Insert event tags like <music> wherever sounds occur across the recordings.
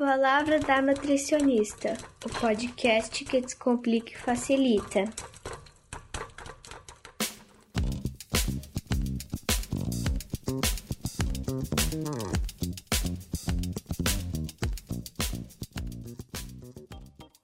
Palavra da Nutricionista, o podcast que descomplica e facilita.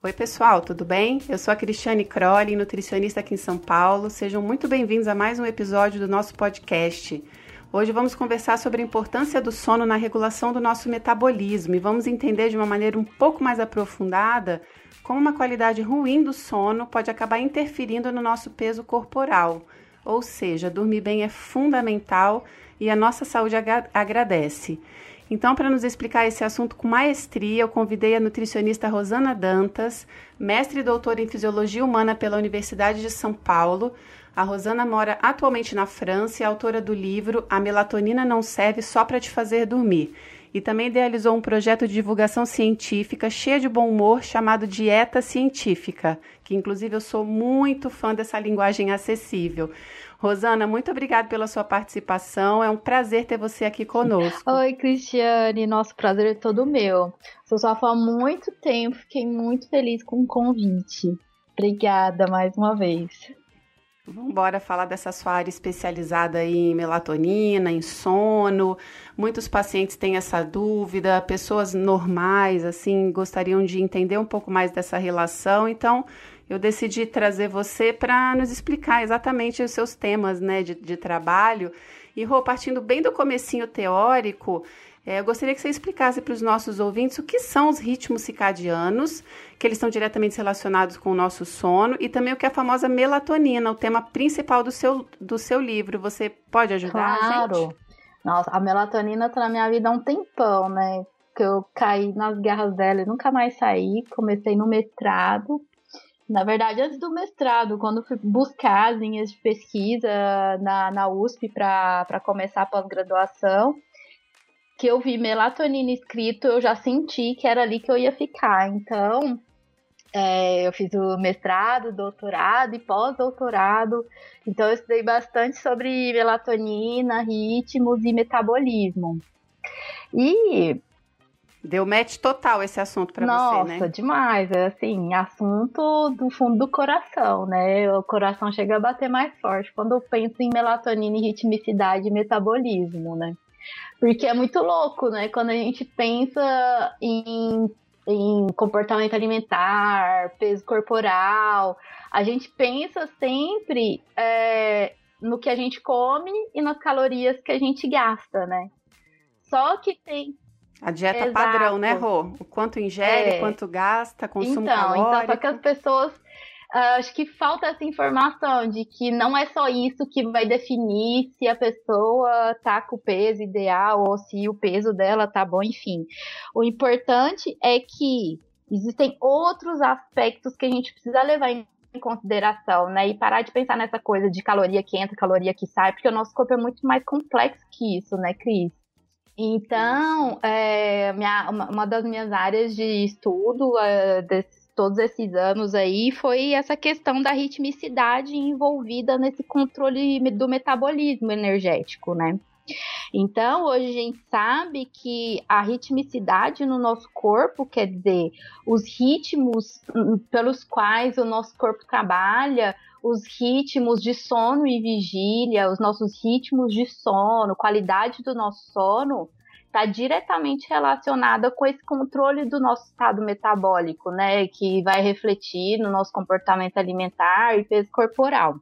Oi, pessoal, tudo bem? Eu sou a Cristiane Crowley, nutricionista aqui em São Paulo. Sejam muito bem-vindos a mais um episódio do nosso podcast. Hoje vamos conversar sobre a importância do sono na regulação do nosso metabolismo e vamos entender de uma maneira um pouco mais aprofundada como uma qualidade ruim do sono pode acabar interferindo no nosso peso corporal. Ou seja, dormir bem é fundamental e a nossa saúde agradece. Então, para nos explicar esse assunto com maestria, eu convidei a nutricionista Rosana Dantas, mestre e doutora em Fisiologia Humana pela Universidade de São Paulo. A Rosana mora atualmente na França e é autora do livro A Melatonina Não Serve Só para Te Fazer Dormir. E também idealizou um projeto de divulgação científica cheio de bom humor chamado Dieta Científica, que inclusive eu sou muito fã dessa linguagem acessível. Rosana, muito obrigada pela sua participação. É um prazer ter você aqui conosco. Oi, Cristiane. Nosso prazer é todo meu. Sou sua fã há muito tempo. Fiquei muito feliz com o convite. Obrigada mais uma vez. Vamos embora falar dessa sua área especializada em melatonina, em sono. Muitos pacientes têm essa dúvida, pessoas normais, assim, gostariam de entender um pouco mais dessa relação. Então, eu decidi trazer você para nos explicar exatamente os seus temas né, de, de trabalho. E, Rô, partindo bem do comecinho teórico, é, eu gostaria que você explicasse para os nossos ouvintes o que são os ritmos circadianos, que eles estão diretamente relacionados com o nosso sono, e também o que é a famosa melatonina, o tema principal do seu, do seu livro. Você pode ajudar claro. a gente? Nossa, a melatonina está na minha vida há um tempão, né? Que eu caí nas garras dela e nunca mais saí. Comecei no mestrado, na verdade, antes do mestrado, quando fui buscar as linhas de pesquisa na, na USP para começar a pós-graduação, que eu vi melatonina escrito, eu já senti que era ali que eu ia ficar. Então, é, eu fiz o mestrado, doutorado e pós-doutorado. Então, eu estudei bastante sobre melatonina, ritmos e metabolismo. E Deu match total esse assunto para você, né? Nossa, demais. É assim, assunto do fundo do coração, né? O coração chega a bater mais forte quando eu penso em melatonina, ritmicidade e metabolismo, né? Porque é muito louco, né? Quando a gente pensa em, em comportamento alimentar, peso corporal, a gente pensa sempre é, no que a gente come e nas calorias que a gente gasta, né? Só que tem a dieta Exato. padrão, né, Rô? O quanto ingere, é. quanto gasta, consumo então, calórico. Então, só que as pessoas Uh, acho que falta essa informação de que não é só isso que vai definir se a pessoa tá com o peso ideal ou se o peso dela tá bom, enfim. O importante é que existem outros aspectos que a gente precisa levar em consideração, né? E parar de pensar nessa coisa de caloria que entra, caloria que sai, porque o nosso corpo é muito mais complexo que isso, né, Cris? Então, é, minha, uma, uma, das minhas áreas de estudo é, desses, todos esses anos aí foi essa questão da ritmicidade envolvida nesse controle do metabolismo energético, né? Então, hoje a gente sabe que a ritmicidade no nosso corpo, quer dizer, os ritmos hum, pelos quais o nosso corpo trabalha, os ritmos de sono e vigília, os nossos ritmos de sono, qualidade do nosso sono, está diretamente relacionada com esse controle do nosso estado metabólico, né? Que vai refletir no nosso comportamento alimentar e peso corporal.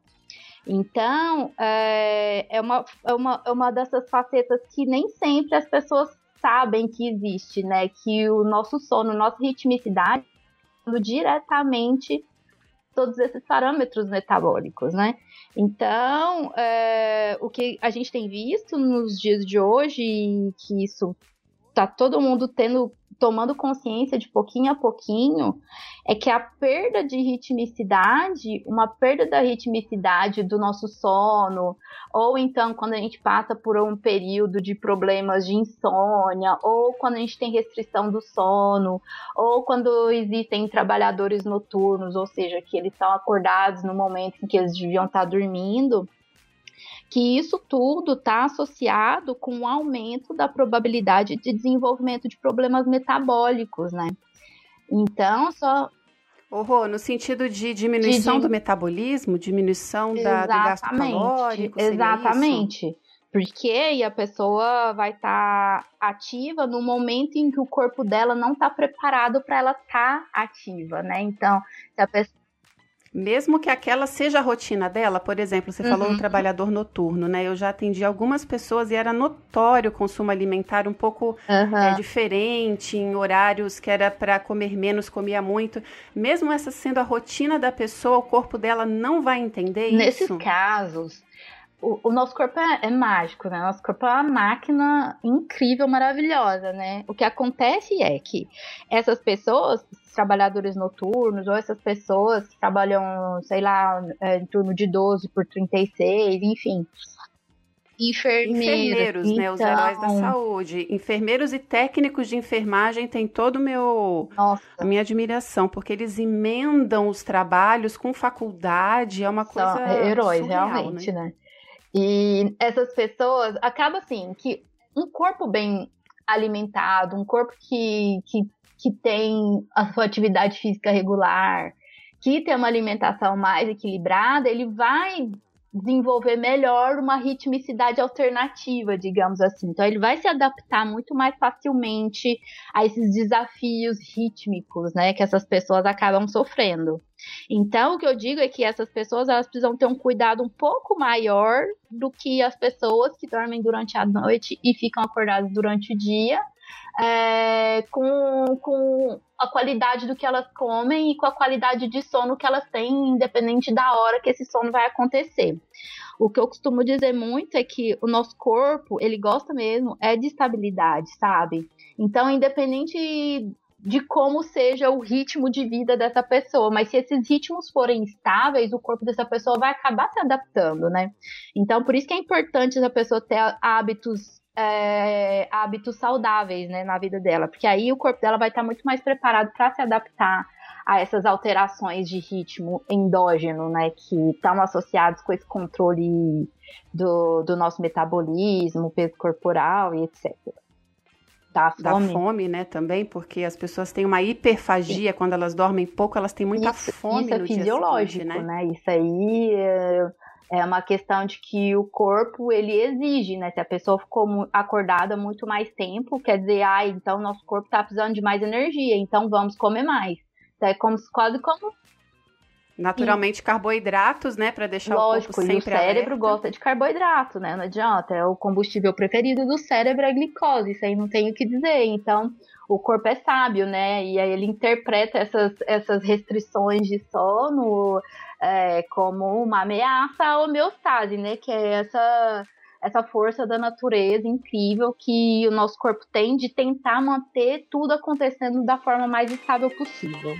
Então, é, é, uma, é, uma, é uma dessas facetas que nem sempre as pessoas sabem que existe, né? Que o nosso sono, nossa ritmicidade, diretamente todos esses parâmetros metabólicos, né? Então, é, o que a gente tem visto nos dias de hoje, que isso tá todo mundo tendo tomando consciência de pouquinho a pouquinho, é que a perda de ritmicidade, uma perda da ritmicidade do nosso sono, ou então quando a gente passa por um período de problemas de insônia, ou quando a gente tem restrição do sono, ou quando existem trabalhadores noturnos, ou seja, que eles estão acordados no momento em que eles deviam estar dormindo, que isso tudo está associado com o aumento da probabilidade de desenvolvimento de problemas metabólicos, né? Então, só Oh, no sentido de diminuição de, do metabolismo, diminuição da, do gasto calórico. Exatamente. Porque aí a pessoa vai estar tá ativa no momento em que o corpo dela não está preparado para ela estar tá ativa, né? Então, se a pessoa mesmo que aquela seja a rotina dela, por exemplo, você uhum. falou um trabalhador noturno, né? Eu já atendi algumas pessoas e era notório o consumo alimentar um pouco uhum. é, diferente, em horários que era para comer menos, comia muito. Mesmo essa sendo a rotina da pessoa, o corpo dela não vai entender Nesses isso. Nesses casos, o, o, nosso corpo é, é, mágico, né? Nosso corpo é uma máquina incrível, maravilhosa, né? O que acontece é que essas pessoas, trabalhadores noturnos, ou essas pessoas que trabalham, sei lá, é, em turno de 12 por 36, enfim. Enfermeiros, então... né? Os heróis da então saúde. Enfermeiros e técnicos de enfermagem têm todo o meu Nossa. a minha admiração, porque eles emendam os trabalhos com faculdade, é uma coisa. São heróis, surreal, realmente, né? né? E essas pessoas, acaba assim, que um corpo bem alimentado, um corpo que, que, que tem a sua atividade física regular, que tem uma alimentação mais equilibrada, ele vai desenvolver melhor uma ritmicidade alternativa, digamos assim. Então ele vai se adaptar muito mais facilmente a esses desafios rítmicos, né, que essas pessoas acabam sofrendo. Então o que eu digo é que essas pessoas elas precisam ter um cuidado um pouco maior do que as pessoas que dormem durante a noite e ficam acordadas durante o dia é, com, com a qualidade do que elas comem e com a qualidade de sono que elas têm, independente da hora que esse sono vai acontecer. O que eu costumo dizer muito é que o nosso corpo, ele gosta mesmo é de estabilidade, sabe? Então, independente de como seja o ritmo de vida dessa pessoa, mas se esses ritmos forem estáveis, o corpo dessa pessoa vai acabar se adaptando, né? Então, por isso que é importante essa pessoa ter hábitos é, hábitos saudáveis né, na vida dela, porque aí o corpo dela vai estar muito mais preparado para se adaptar a essas alterações de ritmo endógeno, né, que estão associados com esse controle do, do nosso metabolismo, peso corporal e etc. Da fome. da fome, né, também, porque as pessoas têm uma hiperfagia, Sim. quando elas dormem pouco, elas têm muita isso, fome isso é no fisiológico, dia seguinte, né? né? Isso aí é é uma questão de que o corpo ele exige, né? Se a pessoa ficou acordada muito mais tempo, quer dizer, ah, então nosso corpo está precisando de mais energia, então vamos comer mais. Então é como quase como Naturalmente, carboidratos, né? Para deixar Lógico, o corpo sempre e o cérebro alerta. gosta de carboidrato, né? Não adianta. É o combustível preferido do cérebro é a glicose. Isso aí não tem o que dizer. Então, o corpo é sábio, né? E aí ele interpreta essas, essas restrições de sono é, como uma ameaça à homeostase, né? Que é essa, essa força da natureza incrível que o nosso corpo tem de tentar manter tudo acontecendo da forma mais estável possível.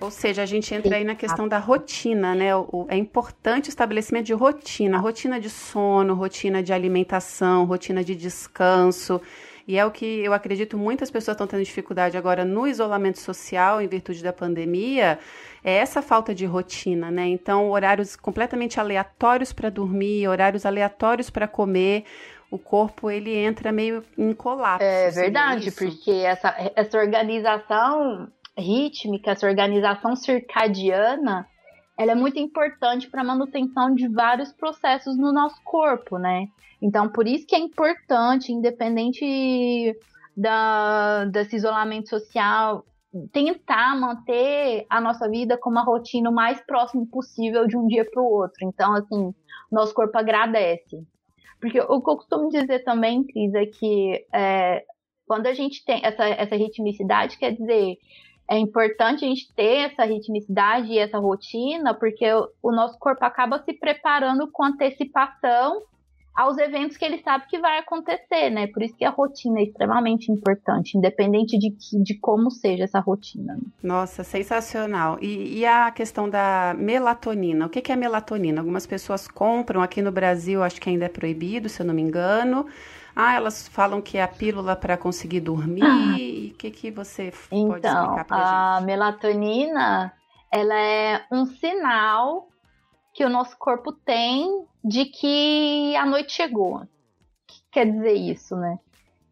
Ou seja, a gente entra aí na questão da rotina, né? O, é importante o estabelecimento de rotina, rotina de sono, rotina de alimentação, rotina de descanso. E é o que eu acredito muitas pessoas estão tendo dificuldade agora no isolamento social em virtude da pandemia, é essa falta de rotina, né? Então, horários completamente aleatórios para dormir, horários aleatórios para comer, o corpo ele entra meio em colapso. É verdade, porque essa, essa organização rítmica, essa organização circadiana, ela é muito importante para a manutenção de vários processos no nosso corpo, né? Então, por isso que é importante, independente da, desse isolamento social, tentar manter a nossa vida com uma rotina o mais próximo possível de um dia para o outro. Então, assim, nosso corpo agradece. Porque o que eu costumo dizer também, Cris, é que é, quando a gente tem essa, essa ritmicidade, quer dizer, é importante a gente ter essa ritmicidade e essa rotina, porque o, nosso corpo acaba se preparando com antecipação aos eventos que ele sabe que vai acontecer, né? Por isso que a rotina é extremamente importante, independente de, que, de como seja essa rotina. Nossa, sensacional. E, e a questão da melatonina? O que, que é melatonina? Algumas pessoas compram, aqui no Brasil acho que ainda é proibido, se eu não me engano. Ah, elas falam que é a pílula para conseguir dormir. O que, que você então, pode explicar para a gente? melatonina, ela é um sinal que o nosso corpo tem de que a noite chegou. O que quer dizer isso, né?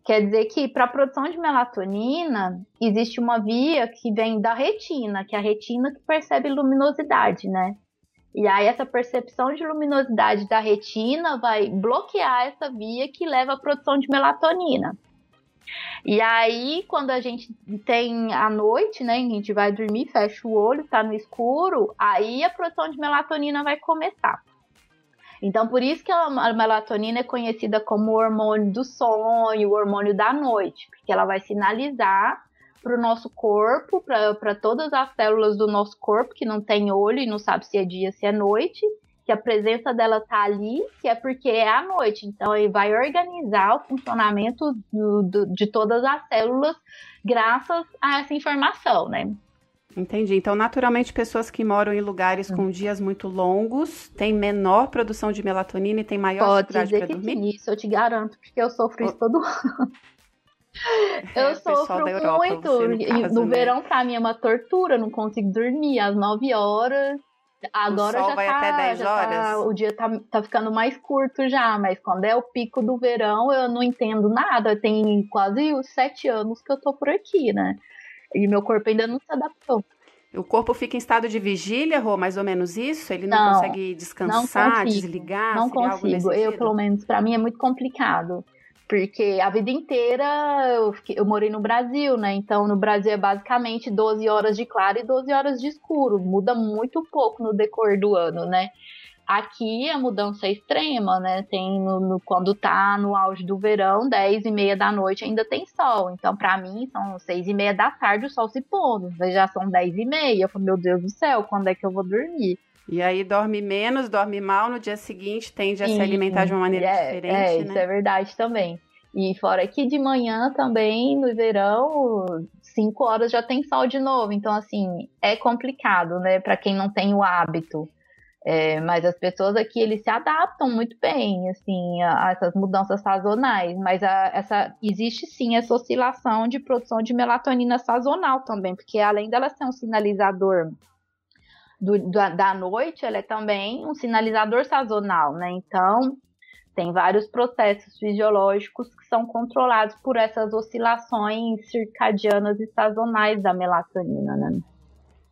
Quer dizer que para a produção de melatonina existe uma via que vem da retina, que é a retina que percebe luminosidade, né? E aí essa percepção de luminosidade da retina vai bloquear essa via que leva à produção de melatonina. E aí, quando a gente tem a noite, né, a gente vai dormir, fecha o olho, tá no escuro, aí a produção de melatonina vai começar. Então, por isso que a melatonina é conhecida como o hormônio do sonho, o hormônio da noite, porque ela vai sinalizar para o nosso corpo, para todas as células do nosso corpo que não tem olho e não sabe se é dia, se é noite, que a presença dela tá ali, que é porque é a noite. Então, ele vai organizar o funcionamento do, do, de todas as células graças a essa informação, né? Entendi. Então, naturalmente, pessoas que moram em lugares com dias muito longos têm menor produção de melatonina e têm maior Pode dificuldade dizer para que dormir? sim, isso eu te garanto, porque eu sofro isso todo <laughs> ano. É, Eu pessoal sofro Europa, muito. você, no verão, pra mim, é uma tortura. eu Não consigo dormir às 9 horas. Agora já vai tá, até 10 já tá- horas? o dia tá, tá ficando mais curto já, mas quando é o pico do verão, eu não entendo nada. Tem quase os 7 anos que eu tô por aqui, né? E meu corpo ainda não se adaptou. O corpo fica em estado de vigília, Rô, mais ou menos isso? Ele não, Não, consegue descansar, consigo, desligar? não consigo. Eu, sentido? pelo menos, pra mim é muito complicado. Porque a vida inteira eu, fiquei- eu morei no Brasil, né? Então no Brasil é basicamente 12 horas de claro e 12 horas de escuro. Muda muito pouco no decorrer do ano, né? Aqui a mudança é extrema, né? Tem no, no- quando tá no auge do verão, 10 e meia da noite ainda tem sol. Então, pra mim, são 6 e meia da tarde o sol se pondo. Já são 10 e meia. Eu falo, meu Deus do céu, quando é que eu vou dormir? E aí dorme menos, dorme mal, no dia seguinte tende a se Sim, alimentar de uma maneira é, diferente, É, né? isso é verdade também. E fora que de manhã também, no verão, 5 horas já tem sol de novo. Então, assim, é complicado, né, para quem não tem o hábito. É, mas as pessoas aqui, eles se adaptam muito bem, assim, a, a essas mudanças sazonais. Mas a- essa, existe sim essa oscilação de produção de melatonina sazonal também, porque além dela ser um sinalizador do- da, da noite, ela é também um sinalizador sazonal, né? Então, tem vários processos fisiológicos que são controlados por essas oscilações circadianas e sazonais da melatonina, né?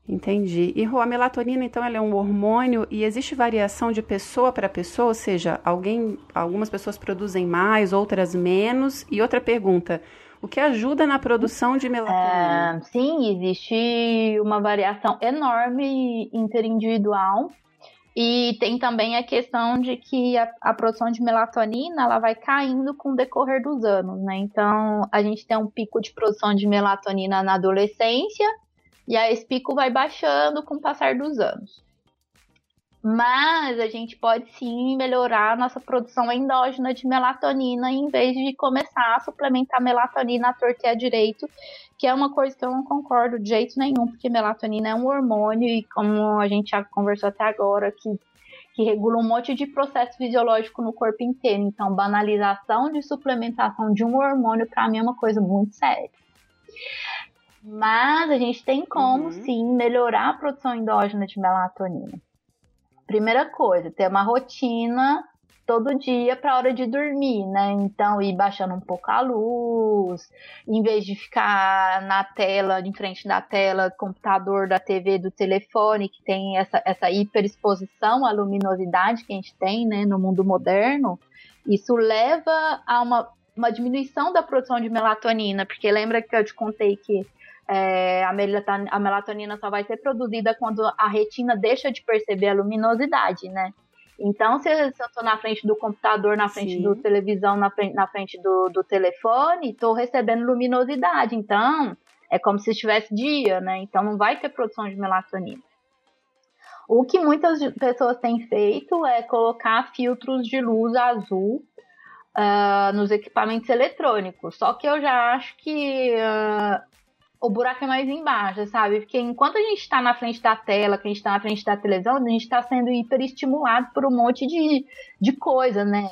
Entendi. E Rô, a melatonina, então, ela é um hormônio e existe variação de pessoa para pessoa? Ou seja, alguém, algumas pessoas produzem mais, outras menos? E outra pergunta, o que ajuda na produção de melatonina? É, sim, existe uma variação enorme interindividual. E tem também a questão de que a, a produção de melatonina ela vai caindo com o decorrer dos anos, né? Então a gente tem um pico de produção de melatonina na adolescência, e aí esse pico vai baixando com o passar dos anos. Mas a gente pode sim melhorar a nossa produção endógena de melatonina em vez de começar a suplementar melatonina à torta e à direito, que é uma coisa que eu não concordo de jeito nenhum, porque melatonina é um hormônio e como a gente já conversou até agora, que, que regula um monte de processo fisiológico no corpo inteiro. Então, banalização de suplementação de um hormônio, para mim, é uma coisa muito séria. Mas a gente tem como, Uhum. sim, melhorar a produção endógena de melatonina. Primeira coisa, ter uma rotina todo dia para a hora de dormir, né? Então, ir baixando um pouco a luz, em vez de ficar na tela, em frente da tela, computador, da TV, do telefone, que tem essa, essa hiperexposição à luminosidade que a gente tem, né, no mundo moderno, isso leva a uma, uma diminuição da produção de melatonina, porque lembra que eu te contei que é, a, melata- a melatonina só vai ser produzida quando a retina deixa de perceber a luminosidade, né? Então, se eu estou na frente do computador, na frente Sim. do televisão, na frente, na frente do, do telefone, estou recebendo luminosidade. Então, é como se estivesse dia, né? Então, não vai ter produção de melatonina. O que muitas pessoas têm feito é colocar filtros de luz azul ah, nos equipamentos eletrônicos. Só que eu já acho que ah, o buraco é mais embaixo, sabe? Porque enquanto a gente está na frente da tela, que a gente está na frente da televisão, a gente está sendo hiperestimulado por um monte de, de coisa, né?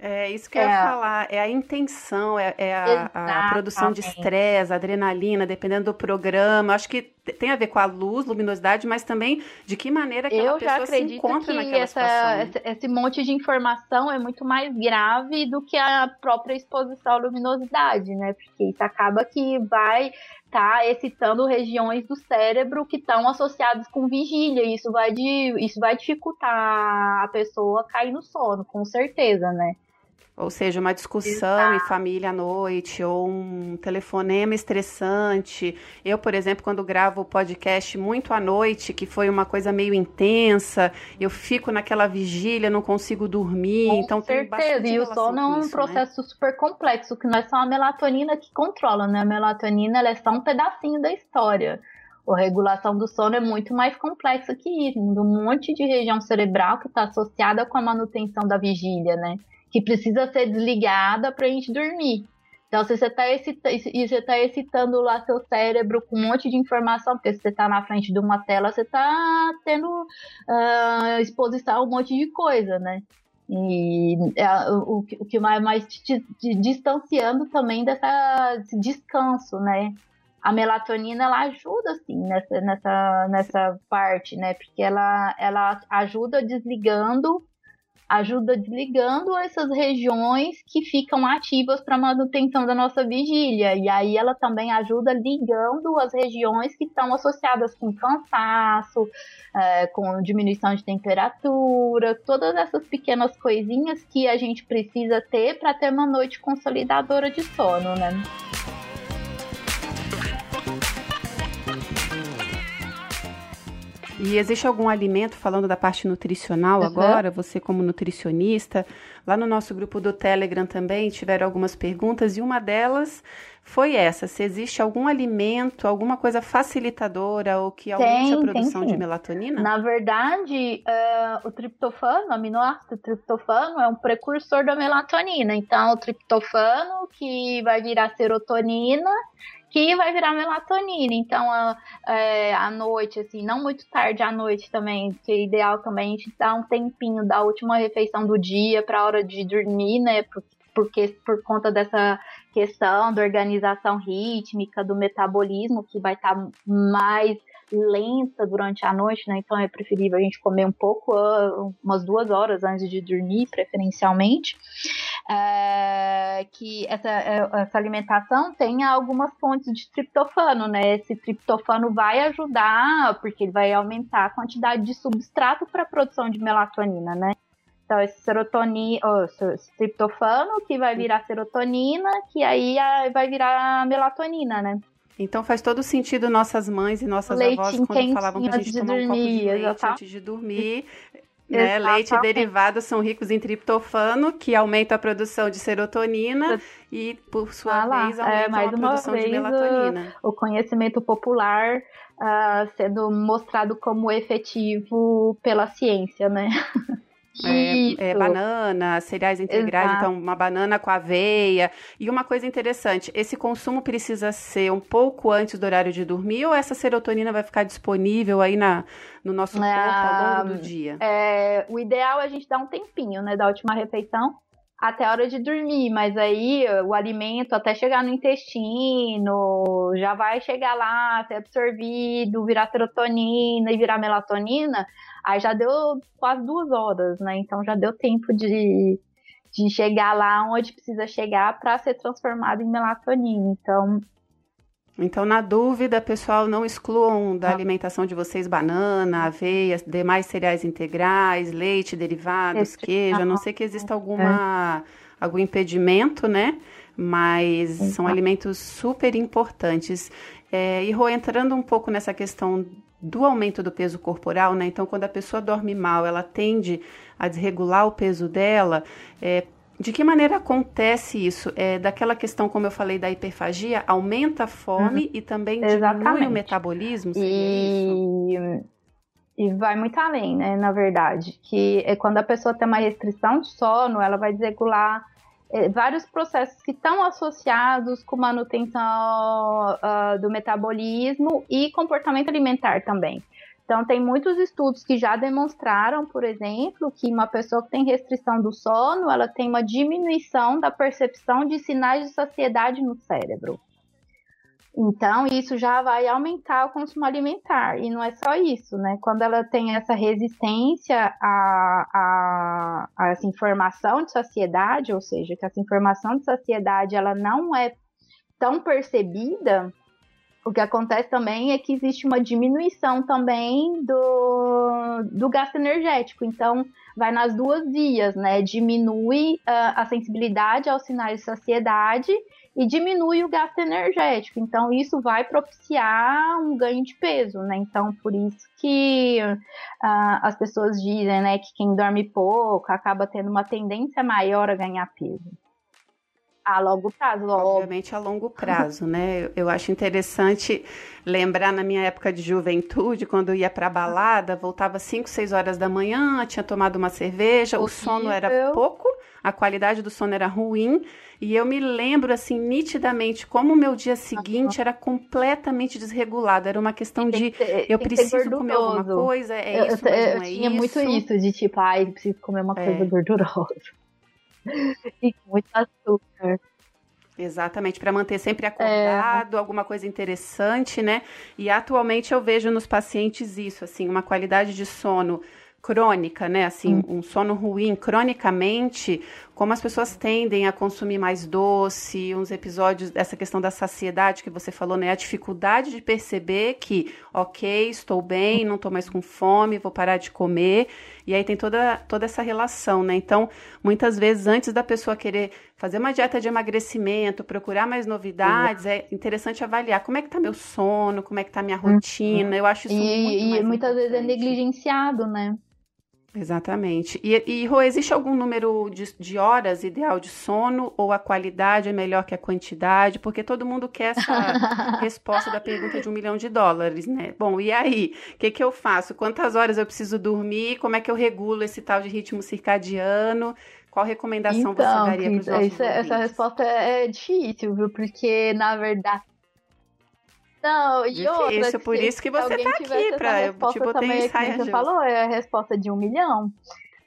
É isso que é. eu ia falar, é a intenção, é, é a, a, produção de estresse, adrenalina, dependendo do programa. Acho que tem a ver com a luz, luminosidade, mas também de que maneira que eu pessoa se encontra naquela essa, situação. Esse monte de informação é muito mais grave do que a própria exposição à luminosidade, né? Porque isso acaba que vai tá excitando regiões do cérebro que estão associadas com vigília. E isso vai, de, isso vai dificultar a pessoa cair no sono, com certeza, né? Ou seja, uma discussão Exato. em família à noite, ou um telefonema estressante. Eu, por exemplo, quando gravo o podcast muito à noite, que foi uma coisa meio intensa, eu fico naquela vigília, não consigo dormir. Com então certeza. e o sono é um isso, né? processo né? super complexo, que não é só a melatonina que controla, né? A melatonina ela é só um pedacinho da história. A regulação do sono é muito mais complexa que isso, um monte de região cerebral que está associada com a manutenção da vigília, né? Que precisa ser desligada para a gente dormir. Então, se você está excitando, tá excitando lá seu cérebro com um monte de informação, porque se você está na frente de uma tela, você está tendo uh, exposição a um monte de coisa, né? E é, o, o que mais te, te, te, distanciando também dessa, desse descanso, né? A melatonina, ela ajuda, assim, nessa, nessa, nessa parte, né? Porque ela, ela ajuda desligando ajuda desligando essas regiões que ficam ativas para manutenção da nossa vigília. E aí ela também ajuda ligando as regiões que estão associadas com cansaço, é, com diminuição de temperatura, todas essas pequenas coisinhas que a gente precisa ter para ter uma noite consolidadora de sono, né? E existe algum alimento, falando da parte nutricional uhum. agora, você como nutricionista, lá no nosso grupo do Telegram também tiveram algumas perguntas e uma delas foi essa: se existe algum alimento, alguma coisa facilitadora ou que aumente tem, a produção de melatonina? Na verdade, uh, o triptofano, o aminoácido triptofano, é um precursor da melatonina. Então, o triptofano que vai virar serotonina que vai virar melatonina. Então, a, é, à noite, assim, não muito tarde à noite também, que é ideal também a gente dar um tempinho da última refeição do dia para a hora de dormir, né? Porque por conta dessa questão da organização rítmica, do metabolismo, que vai estar tá mais lenta durante a noite, né? Então é preferível a gente comer um pouco, ah, umas duas horas antes de dormir, preferencialmente. É, que essa, é, essa alimentação tenha algumas fontes de triptofano, né? Esse triptofano vai ajudar, porque ele vai aumentar a quantidade de substrato para a produção de melatonina, né? Então, esse serotonina, oh, esse triptofano que vai virar serotonina, que aí vai virar melatonina, né? Então faz todo sentido nossas mães e nossas leite avós quando falavam pra gente tomar dormir, um copo de leite antes de dormir. Né? Leite e derivados são ricos em triptofano, que aumenta a produção de serotonina e, por sua ah vez, aumenta é, mais a produção vez, de melatonina. O, o conhecimento popular uh, sendo mostrado como efetivo pela ciência, né? <laughs> É, é, banana, cereais integrais, Exato. então uma banana com aveia. E uma coisa interessante, esse consumo precisa ser um pouco antes do horário de dormir ou essa serotonina vai ficar disponível aí na, no nosso corpo ao longo do ah, dia? É, o ideal é a gente dar um tempinho, né, da última refeição até a hora de dormir, mas aí o alimento até chegar no intestino, já vai chegar lá, ser absorvido, virar serotonina e virar melatonina, aí já deu quase duas horas, né? Então já deu tempo de, de chegar lá onde precisa chegar para ser transformado em melatonina. Então então, na dúvida, pessoal, não excluam da ah. alimentação de vocês banana, aveia, demais cereais integrais, leite, derivados, queijo, a não ser que exista alguma, é. algum impedimento, né? Mas são alimentos super importantes. É, e Rô, entrando um pouco nessa questão do aumento do peso corporal, né? Então, quando a pessoa dorme mal, ela tende a desregular o peso dela. É, de que maneira acontece isso? É daquela questão, como eu falei, da hiperfagia, aumenta a fome uhum. e também Exatamente. diminui o metabolismo? E... e vai muito além, né? Na verdade, que é quando a pessoa tem uma restrição de sono, ela vai desregular é, vários processos que estão associados com manutenção uh, do metabolismo e comportamento alimentar também. Então, tem muitos estudos que já demonstraram, por exemplo, que uma pessoa que tem restrição do sono, ela tem uma diminuição da percepção de sinais de saciedade no cérebro. Então, isso já vai aumentar o consumo alimentar. E não é só isso, né? Quando ela tem essa resistência a, a, a, essa informação de saciedade, ou seja, que essa informação de saciedade ela não é tão percebida, o que acontece também é que existe uma diminuição também do, do gasto energético. Então, vai nas duas vias, né? Diminui uh, a sensibilidade aos sinais de saciedade e diminui o gasto energético. Então, isso vai propiciar um ganho de peso, né? Então, por isso que uh, as pessoas dizem, né, que quem dorme pouco acaba tendo uma tendência maior a ganhar peso. A longo prazo, Obviamente a longo prazo, né? Eu acho interessante lembrar na minha época de juventude, quando eu ia para balada, voltava 5, 6 horas da manhã, tinha tomado uma cerveja, o sono era pouco, a qualidade do sono era ruim, e eu me lembro assim nitidamente como o meu dia seguinte era completamente desregulado. Era uma questão de eu preciso comer alguma coisa, é isso, eu, eu, é tinha isso. muito isso de tipo, ai, preciso comer uma coisa é. gordurosa. <laughs> e muito açúcar. Exatamente, para manter sempre acordado, é. alguma coisa interessante, né? E atualmente eu vejo nos pacientes isso, assim, uma qualidade de sono crônica, né? Assim, hum. um sono ruim cronicamente, como as pessoas tendem a consumir mais doce, uns episódios dessa questão da saciedade que você falou, né? A dificuldade de perceber que, ok, estou bem, não estou mais com fome, vou parar de comer. E aí tem toda, toda essa relação, né? Então, muitas vezes, antes da pessoa querer fazer uma dieta de emagrecimento, procurar mais novidades, é interessante avaliar como é que tá meu sono, como é que tá minha uhum. rotina. Eu acho isso e, muito E muitas vezes é negligenciado, né? Exatamente. E, e Rô, existe algum número de, de, horas ideal de sono ou a qualidade é melhor que a quantidade? Porque todo mundo quer essa <laughs> resposta da pergunta de um milhão de dólares, né? Bom, e aí? O que, que eu faço? Quantas horas eu preciso dormir? Como é que eu regulo esse tal de ritmo circadiano? Qual recomendação então, você daria para os nossos Essa resposta é difícil, viu? Porque, na verdade, não, e Difícil, outra, por isso que você tá aqui, pra eu te botei também, que você falou, é a resposta de um milhão.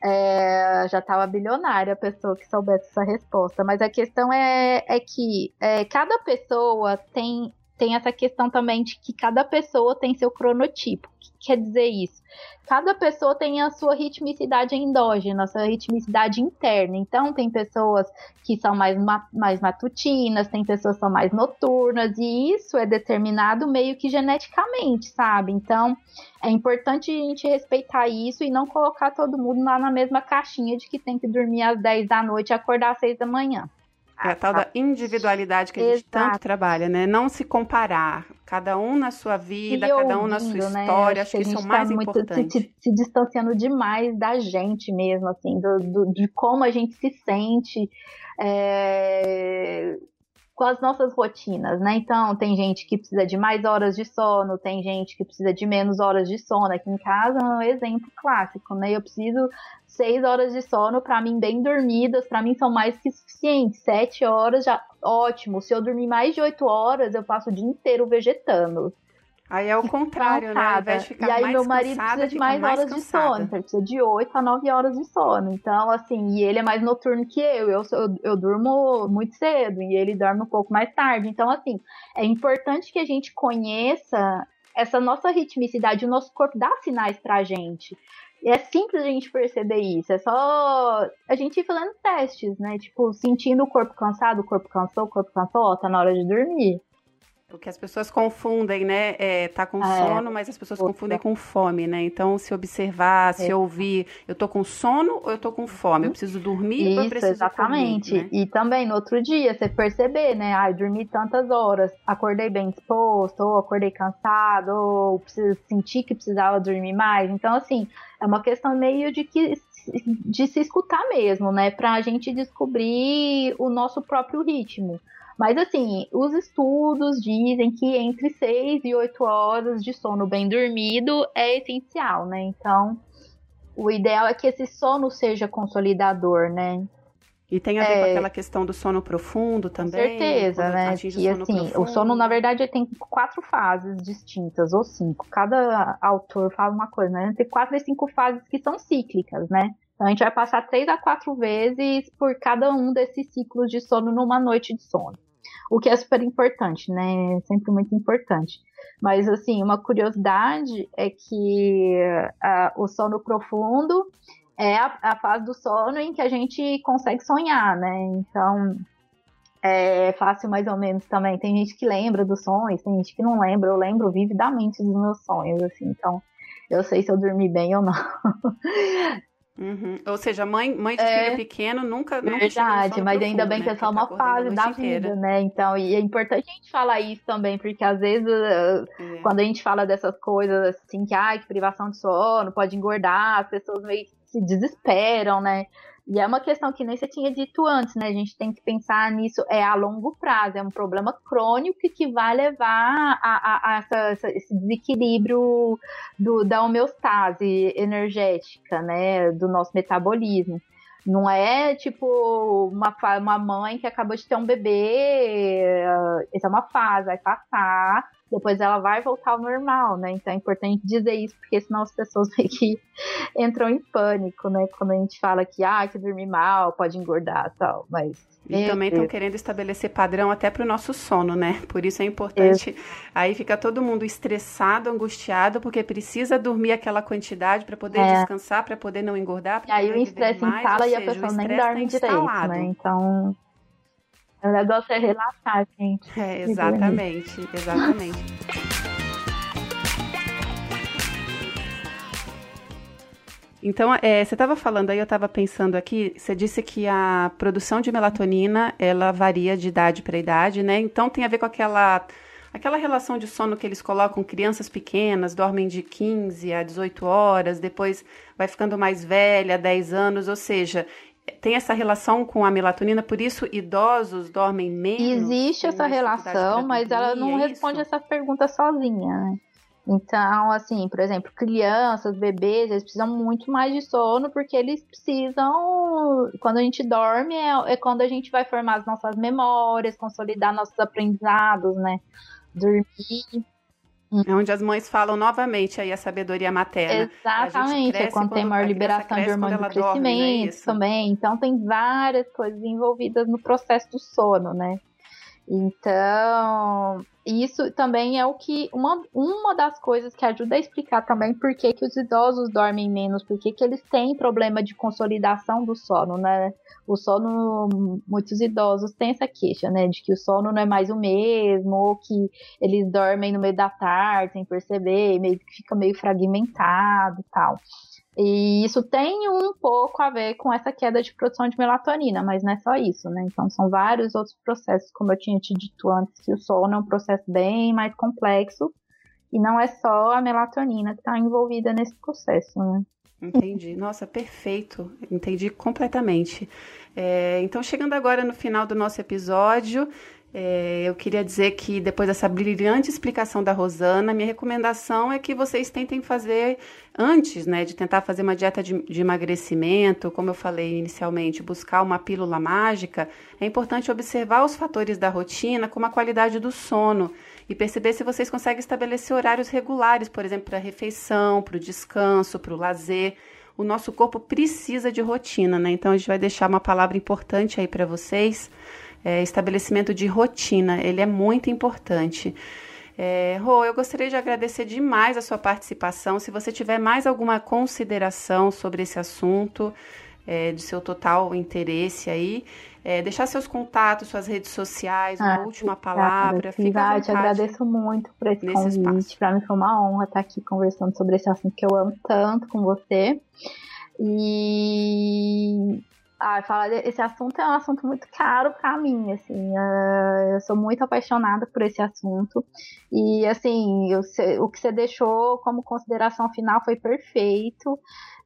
É, já estava bilionária a pessoa que soubesse essa resposta. Mas a questão é, é que é, cada pessoa tem, tem essa questão também de que cada pessoa tem seu cronotipo. O que quer dizer isso? cada pessoa tem a sua ritmicidade endógena, a sua ritmicidade interna. Então, tem pessoas que são mais, mais matutinas, tem pessoas que são mais noturnas, e isso é determinado meio que geneticamente, sabe? Então, é importante a gente respeitar isso e não colocar todo mundo lá na mesma caixinha de que tem que dormir às 10 da noite e acordar às 6 da manhã. É a tal da individualidade que a gente Exato. tanto trabalha, né? Não se comparar. Cada um na sua vida, cada um na sua né? história. Acho, que, isso é o mais tá importante. Se, se, distanciando demais da gente mesmo, assim, do, do de como a gente se sente. É com as nossas rotinas, né? Então, tem gente que precisa de mais horas de sono, tem gente que precisa de menos horas de sono. Aqui em casa é um exemplo clássico, né? Eu preciso seis horas de sono, para mim, bem dormidas, para mim são mais que suficientes. Sete horas já, ótimo. Se eu dormir mais de oito horas, eu passo o dia inteiro vegetando. Aí é o contrário, né? De ficar e aí meu marido cansada, precisa de mais, mais horas cansada. de sono, então ele precisa de 8 a 9 horas de sono. Então, assim, e ele é mais noturno que eu. Eu, eu, eu durmo muito cedo e ele dorme um pouco mais tarde. Então, assim, é importante que a gente conheça essa nossa ritmicidade, o nosso corpo dá sinais pra gente. É simples a gente perceber isso. É só a gente ir fazendo testes, né? Tipo, sentindo o corpo cansado, o corpo cansou, o corpo cansou, ó, tá na hora de dormir. Porque as pessoas confundem, né? É, tá com É. sono, mas as pessoas confundem com fome, né? Então, se observar, se É. ouvir, eu tô com sono ou eu tô com fome? Eu preciso dormir ou eu Isso, preciso exatamente. comer, né? E também no outro dia, você perceber, né? Ah, eu dormi tantas horas, acordei bem disposto, ou acordei cansado, ou preciso, senti que precisava dormir mais. Então, assim, é uma questão meio de que de se escutar mesmo, né? Pra gente descobrir o nosso próprio ritmo. Mas assim, os estudos dizem que entre 6 e 8 horas de sono bem dormido é essencial, né? Então, o ideal é que esse sono seja consolidador, né? E tem a ver é, com aquela questão do sono profundo também? Com certeza, né? Que o assim, profundo. o sono, na verdade, tem quatro fases distintas, ou cinco. Cada autor fala uma coisa, né? Tem quatro e cinco fases que são cíclicas, né? Então a gente vai passar três a quatro vezes por cada um desses ciclos de sono numa noite de sono. O que é super importante, né? Sempre muito importante. Mas, assim, uma curiosidade é que uh, o sono profundo é a, a, fase do sono em que a gente consegue sonhar, né? Então, é fácil mais ou menos também. Tem gente que lembra dos sonhos, tem gente que não lembra. Eu lembro vividamente dos meus sonhos, assim. Então, eu sei se eu dormi bem ou não. <laughs> Uhum. Ou seja, mãe, mãe de é, filho pequeno nunca. Verdade, mas ainda bem né? que é só uma tá fase da vida, né? Então, e é importante a gente falar isso também, porque às vezes, é. quando a gente fala dessas coisas assim, que, ai, que privação de sono pode engordar, as pessoas meio que se desesperam, né? E é uma questão que nem você tinha dito antes, né? A gente tem que pensar nisso é a longo prazo, é um problema crônico que vai levar a, a, a essa, esse desequilíbrio do, da homeostase energética, né? Do nosso metabolismo. Não é tipo uma, uma mãe que acabou de ter um bebê, essa é uma fase, vai passar, depois ela vai voltar ao normal, né? Então é importante dizer isso, porque senão as pessoas <laughs> meio que entram em pânico, né? Quando a gente fala que, ah, que dormir mal pode engordar tal, mas... E também estão querendo estabelecer padrão até para o nosso sono, né? Por isso é importante. Aí fica todo mundo estressado, angustiado, porque precisa dormir aquela quantidade para poder é. descansar, para poder não engordar. E aí o estresse instala e a pessoa nem dorme tá direito, né? Então o negócio é relaxar, gente. É, exatamente, exatamente. Então, é, você estava falando aí, eu estava pensando aqui, você disse que a produção de melatonina, ela varia de idade para idade, né? Então, tem a ver com aquela, aquela relação de sono que eles colocam, crianças pequenas, dormem de 15 a 18 horas, depois vai ficando mais velha, 10 anos, ou seja, tem essa relação com a melatonina, por isso idosos dormem menos? Existe essa relação, mas ela não é responde essa pergunta sozinha, né? Então, assim, por exemplo, crianças, bebês, eles precisam muito mais de sono porque eles precisam. Quando a gente dorme, é, é quando a gente vai formar as nossas memórias, consolidar nossos aprendizados, né? Dormir é onde as mães falam novamente aí a sabedoria materna. Exatamente, é quando tem maior liberação de hormônio do crescimento dorme, é também. Então tem várias coisas envolvidas no processo do sono, né? Então, isso também é o que uma, uma das coisas que ajuda a explicar também por que, que os idosos dormem menos, por que, que eles têm problema de consolidação do sono, né? O sono, muitos idosos têm essa queixa, né? De que o sono não é mais o mesmo, ou que eles dormem no meio da tarde sem perceber, meio que fica meio fragmentado e tal. E isso tem um pouco a ver com essa queda de produção de melatonina, mas não é só isso, né? Então são vários outros processos, como eu tinha te dito antes, que o sono é um processo bem mais complexo e não é só a melatonina que está envolvida nesse processo, né? Entendi. Nossa, perfeito. Entendi completamente. É, então, chegando agora no final do nosso episódio, é, eu queria dizer que depois dessa brilhante explicação da Rosana, minha recomendação é que vocês tentem fazer antes, né, de tentar fazer uma dieta de, de, emagrecimento, como eu falei inicialmente, buscar uma pílula mágica, é importante observar os fatores da rotina, como a qualidade do sono e perceber se vocês conseguem estabelecer horários regulares, por exemplo, para a refeição, para o descanso, para o lazer. O nosso corpo precisa de rotina, né? Então a gente vai deixar uma palavra importante aí para vocês é, estabelecimento de rotina, ele é muito importante. É, Rô, eu gostaria de agradecer demais a sua participação. Se você tiver mais alguma consideração sobre esse assunto, é, de seu total interesse aí, é, deixar seus contatos, suas redes sociais, uma ah, última palavra. Fica à te agradeço muito por esse convite. Para mim foi uma honra estar aqui conversando sobre esse assunto que eu amo tanto com você. E ah, falar esse assunto é um assunto muito caro para mim, assim, uh, eu sou muito apaixonada por esse assunto e, assim, eu, o que você deixou como consideração final foi perfeito,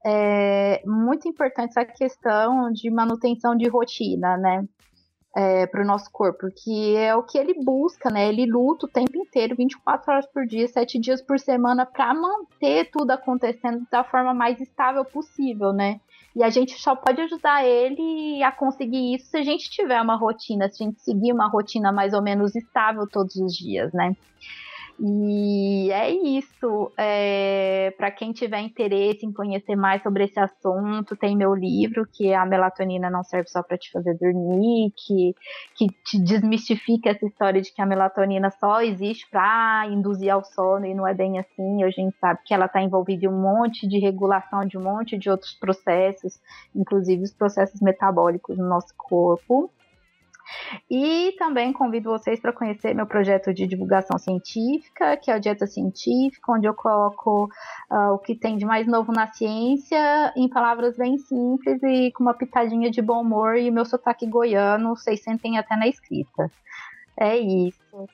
é muito importante essa questão de manutenção de rotina, né? É, para o nosso corpo, que é o que ele busca, né? Ele luta o tempo inteiro, 24 horas por dia, 7 dias por semana, para manter tudo acontecendo da forma mais estável possível, né? E a gente só pode ajudar ele a conseguir isso se a gente tiver uma rotina, se a gente seguir uma rotina mais ou menos estável todos os dias, né? E é isso. É, para quem tiver interesse em conhecer mais sobre esse assunto, tem meu livro, que é A Melatonina Não Serve Só para Te Fazer Dormir, que, que te desmistifica essa história de que a melatonina só existe para induzir ao sono e não é bem assim. A gente sabe que ela está envolvida em um monte de regulação de um monte de outros processos, inclusive os processos metabólicos no nosso corpo. E também convido vocês para conhecer meu projeto de divulgação científica, que é o Dieta Científica, onde eu coloco uh, o que tem de mais novo na ciência em palavras bem simples e com uma pitadinha de bom humor e o meu sotaque goiano, vocês sentem até na escrita. É isso.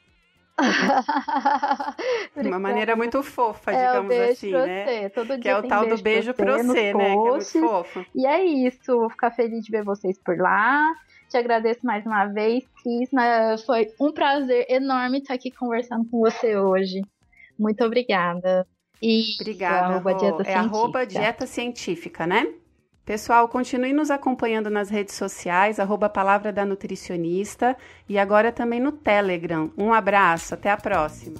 De <laughs> uma maneira muito fofa, é digamos assim, né? Todo que é o tal do beijo pra você, né? Que é muito fofo. E é isso, vou ficar feliz de ver vocês por lá. Te agradeço mais uma vez, Cris. Foi um prazer enorme estar aqui conversando com você hoje. Muito obrigada. E Obrigada, arroba dieta é arroba dieta científica, né? Pessoal, continue nos acompanhando nas redes sociais, arroba Palavra da Nutricionista e agora também no Telegram. Um abraço, até a próxima.